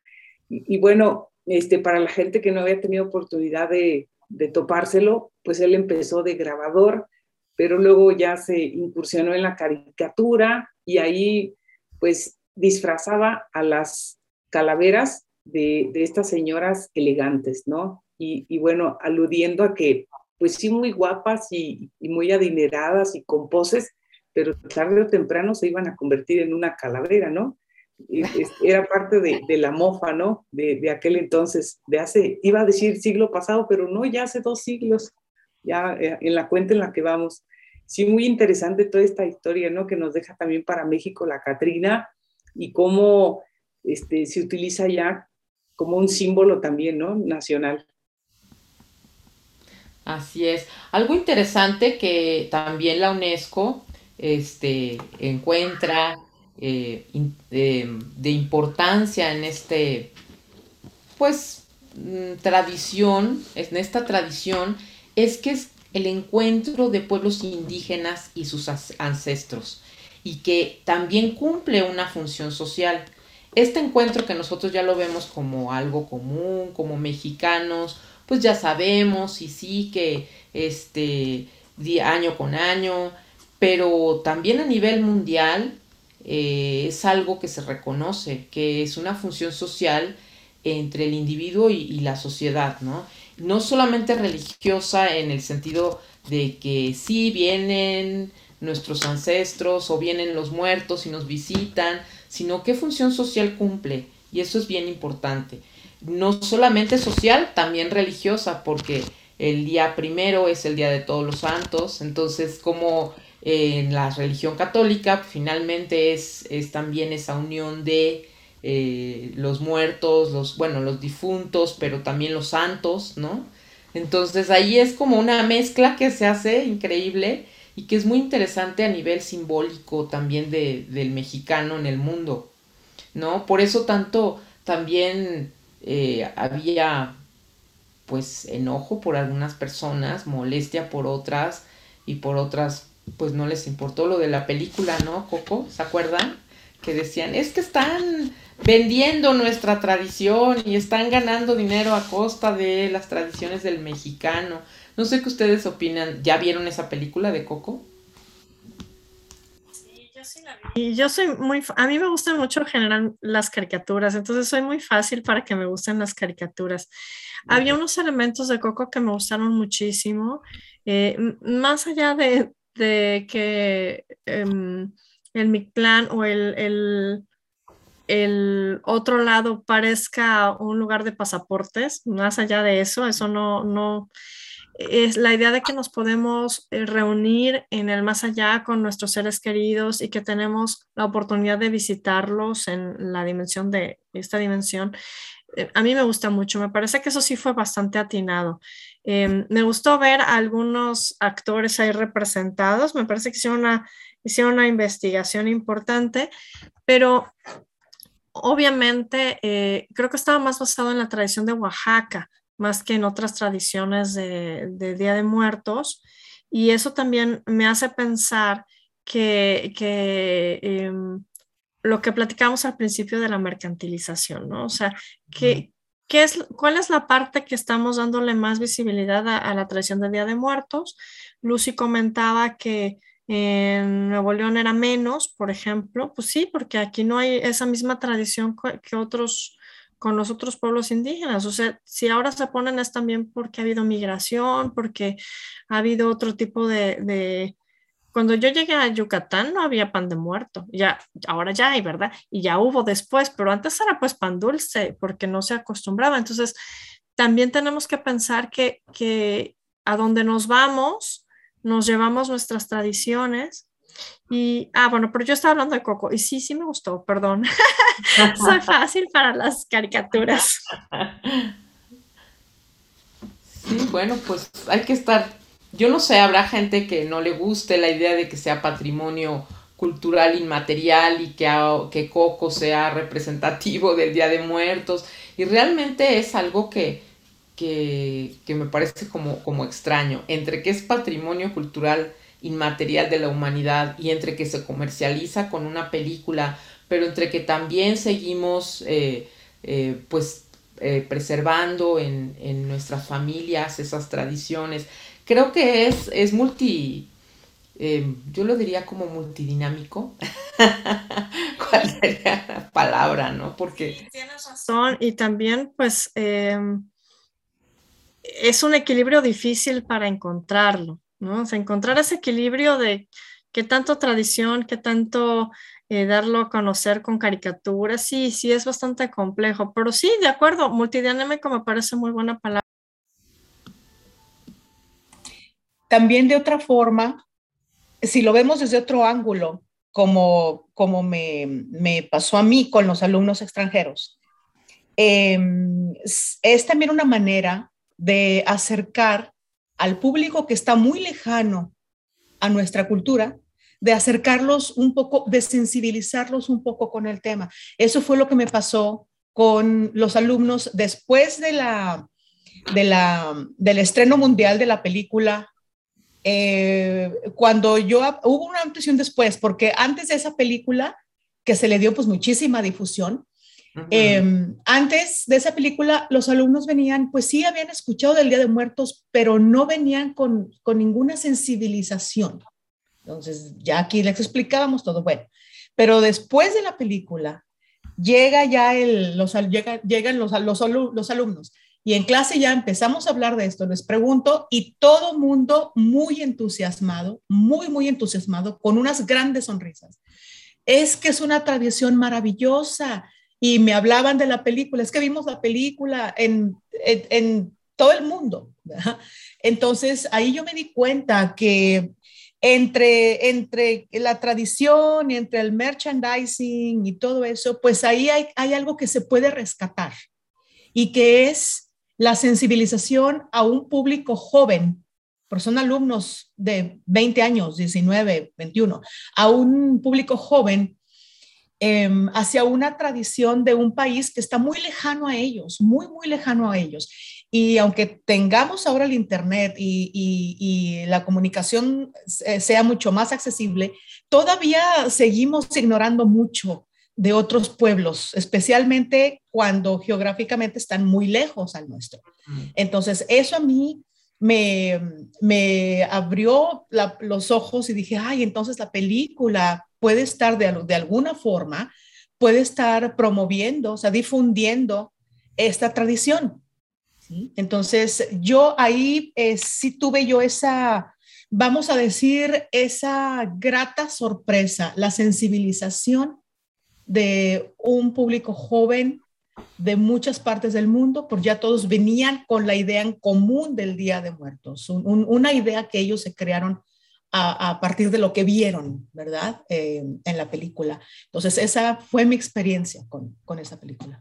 Speaker 1: Y, bueno, este, para la gente que no había tenido oportunidad de, de topárselo, pues él empezó de grabador, pero luego ya se incursionó en la caricatura y ahí pues disfrazaba a las calaveras de, de estas señoras elegantes, ¿no? Y, y, bueno, aludiendo a que pues sí muy guapas y, y, muy adineradas y con poses, pero tarde o temprano se iban a convertir en una calavera, ¿no? Era parte de, de, la mofa, ¿no? De, de, aquel entonces, de hace, iba a decir siglo pasado, pero no, ya hace dos siglos, ya eh, en la cuenta en la que vamos. Sí, muy interesante toda esta historia, ¿no? Que nos deja también para México la Catrina y cómo este, se utiliza ya como un símbolo también, ¿no? Nacional.
Speaker 4: Así es. Algo interesante que también la UNESCO este, encuentra eh, de, de, importancia en este, pues, mm, tradición, en esta tradición, es que es el encuentro de pueblos indígenas y sus ancestros, y que también cumple una función social. Este encuentro que nosotros ya lo vemos como algo común, como mexicanos, pues ya sabemos y sí que este año con año, pero también a nivel mundial eh, es algo que se reconoce, que es una función social entre el individuo y, la sociedad, ¿no? No solamente religiosa en el sentido de que sí vienen nuestros ancestros o vienen los muertos y nos visitan, sino qué función social cumple. Y eso es bien importante. No solamente social, también religiosa, porque el día primero es el día de todos los santos, entonces como en la religión católica finalmente es, es también esa unión de eh, los muertos, los, bueno, los difuntos, pero también los santos, ¿no? Entonces ahí es como una mezcla que se hace increíble y que es muy interesante a nivel simbólico también de, del mexicano en el mundo, ¿no? Por eso tanto también eh, había pues enojo por algunas personas, molestia por otras y por otras pues no les importó lo de la película, ¿no, Coco? ¿Se acuerdan? Que decían, es que están vendiendo nuestra tradición y están ganando dinero a costa de las tradiciones del mexicano. No sé qué ustedes opinan. ¿Ya vieron esa película de Coco?
Speaker 2: Sí, yo sí la vi. Y yo soy muy, a mí me gustan mucho en general las caricaturas, entonces soy muy fácil para que me gusten las caricaturas. Había unos elementos de Coco que me gustaron muchísimo, eh, más allá de, de que um, el Mictlán o el, el, el, otro lado parezca un lugar de pasaportes, más allá de eso, eso no, no es la idea de que nos podemos eh, reunir en el más allá con nuestros seres queridos y que tenemos la oportunidad de visitarlos en la dimensión de esta dimensión. Eh, a mí me gusta mucho, me parece que eso sí fue bastante atinado. Eh, me gustó ver a algunos actores ahí representados, me parece que hicieron una, hicieron una investigación importante, pero obviamente eh, creo que estaba más basado en la tradición de Oaxaca, más que en otras tradiciones de, de Día de Muertos, y eso también me hace pensar que, que eh, lo que platicamos al principio de la mercantilización, ¿no? O sea, ¿qué, qué es, ¿cuál es la parte que estamos dándole más visibilidad a, la tradición del Día de Muertos? Lucy comentaba que en Nuevo León era menos, por ejemplo, pues sí, porque aquí no hay esa misma tradición que otros con los otros pueblos indígenas. O sea, si ahora se ponen es también porque ha habido migración, porque ha habido otro tipo de, Cuando yo llegué a Yucatán no había pan de muerto, ya, ahora ya hay, ¿verdad? Y ya hubo después, pero antes era pues pan dulce porque no se acostumbraba. Entonces, también tenemos que pensar que, que a donde nos vamos, nos llevamos nuestras tradiciones y, ah, bueno, pero yo estaba hablando de Coco y sí, sí me gustó, perdón. Soy fácil para las caricaturas.
Speaker 4: Sí, bueno, pues hay que estar, yo no sé, habrá gente que no le guste la idea de que sea patrimonio cultural inmaterial y que, que Coco sea representativo del Día de Muertos. Y realmente es algo que, que, que me parece como, como extraño, entre que es patrimonio cultural inmaterial de la humanidad y entre que se comercializa con una película, pero entre que también seguimos eh, eh, pues eh, preservando en, en, nuestras familias esas tradiciones. Creo que es, es multi, yo lo diría como multidinámico. ¿Cuál sería la palabra, no? Porque...
Speaker 2: tienes razón y también pues em, es un equilibrio difícil para encontrarlo. ¿no? O sea, encontrar ese equilibrio de qué tanto tradición, qué tanto eh, darlo a conocer con caricaturas, sí, sí es bastante complejo, pero sí, de acuerdo, multidinámico me parece muy buena palabra.
Speaker 3: También de otra forma, si lo vemos desde otro ángulo, como, como me, me pasó a mí con los alumnos extranjeros, em, es también una manera de acercar al público que está muy lejano a nuestra cultura, de acercarlos un poco, de sensibilizarlos un poco con el tema. Eso fue lo que me pasó con los alumnos después de la, de la, del estreno mundial de la película. Eh, cuando yo, hubo una notición después, porque antes de esa película, que se le dio pues muchísima difusión, Em, antes de esa película, los alumnos venían, pues sí, habían escuchado del Día de Muertos, pero no venían con, con ninguna sensibilización. Entonces, ya aquí les explicábamos todo. Bueno, pero después de la película, llega ya el, los, llega, llegan los, los, los alumnos y en clase ya empezamos a hablar de esto, les pregunto, y todo mundo muy entusiasmado, muy, muy entusiasmado, con unas grandes sonrisas. Es que es una tradición maravillosa, y me hablaban de la película, es que vimos la película en, en, todo el mundo. Entonces ahí yo me di cuenta que entre, entre la tradición entre el merchandising y todo eso, pues ahí hay, hay algo que se puede rescatar y que es la sensibilización a un público joven, porque son alumnos de 20 años, 19, 21, a un público joven Em, hacia una tradición de un país que está muy lejano a ellos, muy, muy lejano a ellos. Y aunque tengamos ahora el Internet y, la comunicación sea mucho más accesible, todavía seguimos ignorando mucho de otros pueblos, especialmente cuando geográficamente están muy lejos al nuestro. Entonces, eso a mí me, me abrió los ojos y dije, ay, entonces la película puede estar de, de alguna forma, puede estar promoviendo, o sea, difundiendo esta tradición. Entonces, yo ahí eh, sí tuve yo esa, vamos a decir, esa grata sorpresa, la sensibilización de un público joven de muchas partes del mundo, porque ya todos venían con la idea en común del Día de Muertos, una idea que ellos se crearon a, partir de lo que vieron, ¿verdad? Eh, en la película. Entonces, esa fue mi experiencia con, con esa película.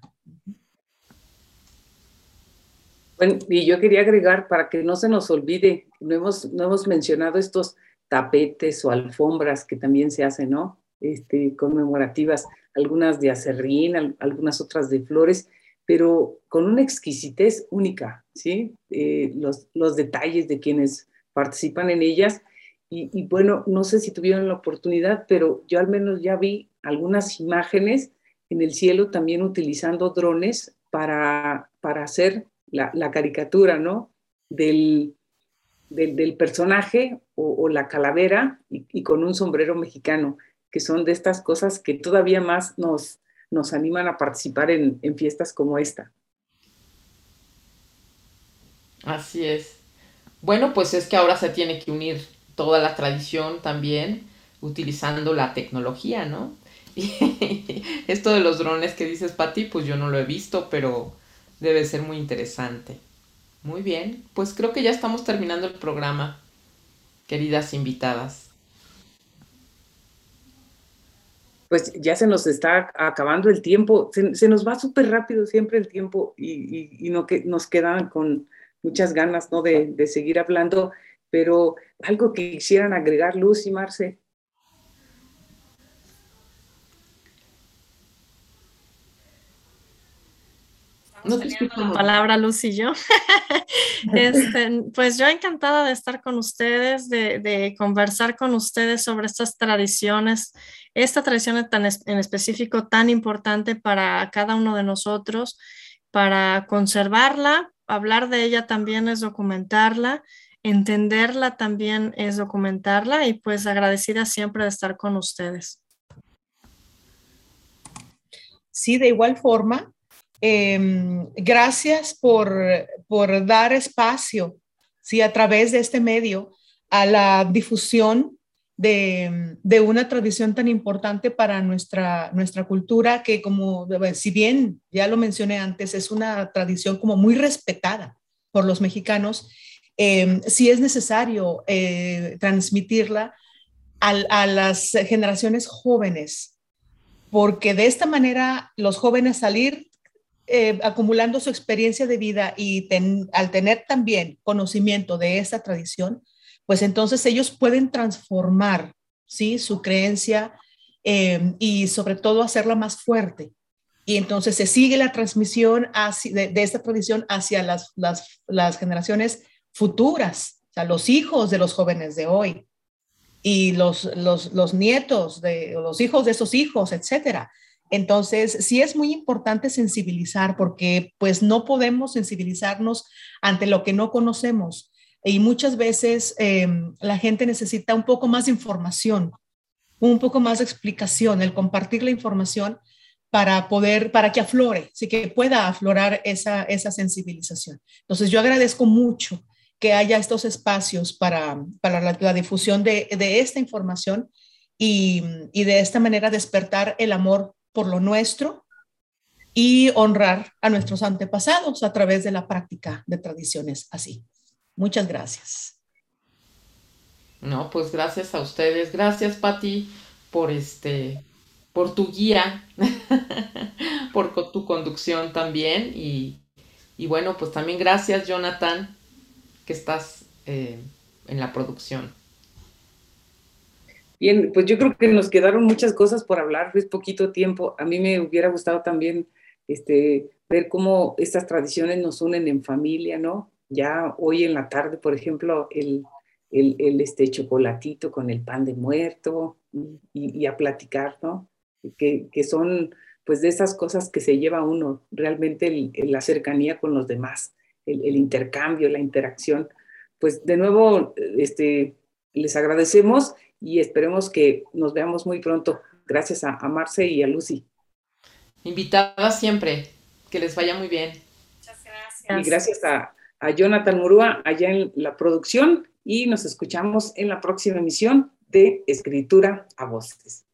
Speaker 1: Bueno, y yo quería agregar para que no se nos olvide, no hemos, no hemos mencionado estos tapetes o alfombras que también se hacen, ¿no? Este, conmemorativas, algunas de acerrín, algunas otras de flores, pero con una exquisitez única, ¿sí? Eh, los, los detalles de quienes participan en ellas y, bueno, no sé si tuvieron la oportunidad, pero yo al menos ya vi algunas imágenes en el cielo también utilizando drones para, para hacer la, caricatura, ¿no? Del, del, personaje o, la calavera y, con un sombrero mexicano, que son de estas cosas que todavía más nos, nos animan a participar en, en fiestas como esta.
Speaker 4: Así es. Bueno, pues es que ahora se tiene que unir toda la tradición también utilizando la tecnología, ¿no? Y esto de los drones que dices, Pati, pues yo no lo he visto, pero debe ser muy interesante. Muy bien, pues creo que ya estamos terminando el programa, queridas invitadas.
Speaker 1: Pues ya se nos está acabando el tiempo, se, nos va súper rápido siempre el tiempo y, no que nos quedan con muchas ganas ¿no? de, de seguir hablando, pero algo que quisieran agregar Luz y Marce.
Speaker 2: No te la palabra Luz y yo. Este, pues yo encantada de estar con ustedes, de, conversar con ustedes sobre estas tradiciones, esta tradición tan en específico tan importante para cada uno de nosotros, para conservarla, hablar de ella también es documentarla, entenderla también es documentarla y pues agradecida siempre de estar con ustedes.
Speaker 3: Sí, de igual forma, Em, gracias por, por, dar espacio, ¿sí? a través de este medio, a la difusión de, de, una tradición tan importante para nuestra, nuestra cultura, que como, si bien ya lo mencioné antes, es una tradición como muy respetada por los mexicanos, eh, sí es necesario eh, transmitirla a, a las generaciones jóvenes, porque de esta manera los jóvenes salir eh, acumulando su experiencia de vida y al tener también conocimiento de esa tradición, pues entonces ellos pueden transformar ¿sí? su creencia eh, y sobre todo hacerla más fuerte. Y entonces se sigue la transmisión de, esta tradición hacia las, las, las generaciones futuras, o sea, los hijos de los jóvenes de hoy y los, los, los nietos de los hijos de esos hijos, etcétera. Entonces, sí es muy importante sensibilizar porque pues no podemos sensibilizarnos ante lo que no conocemos y muchas veces em, la gente necesita un poco más de información, un poco más de explicación, el compartir la información para poder, para que aflore, sí que pueda aflorar esa, esa sensibilización. Entonces, yo agradezco mucho que haya estos espacios para, para la, difusión de, de, esta información y, y de esta manera despertar el amor por lo nuestro y honrar a nuestros antepasados a través de la práctica de tradiciones así. Muchas gracias.
Speaker 4: No, pues gracias a ustedes. Gracias, Patti, por este, por tu guía, por tu conducción también. Y, bueno, pues también gracias, Jonathan, que estás eh, en la producción.
Speaker 1: Bien, pues yo creo que nos quedaron muchas cosas por hablar, es poquito tiempo. A mí me hubiera gustado también este, ver cómo estas tradiciones nos unen en familia, ¿no? Ya hoy en la tarde, por ejemplo, el, el, este chocolatito con el pan de muerto y, a platicar, ¿no? Que, que, son pues de esas cosas que se lleva uno, realmente la cercanía con los demás, el, intercambio, la interacción. Pues de nuevo, este, les agradecemos y esperemos que nos veamos muy pronto. Gracias a, Marce y a Lucy.
Speaker 4: Invitada siempre. Que les vaya muy bien.
Speaker 2: Muchas gracias.
Speaker 1: Y gracias a, a Jonathan Murúa allá en la producción y nos escuchamos en la próxima emisión de Escritura a Voces.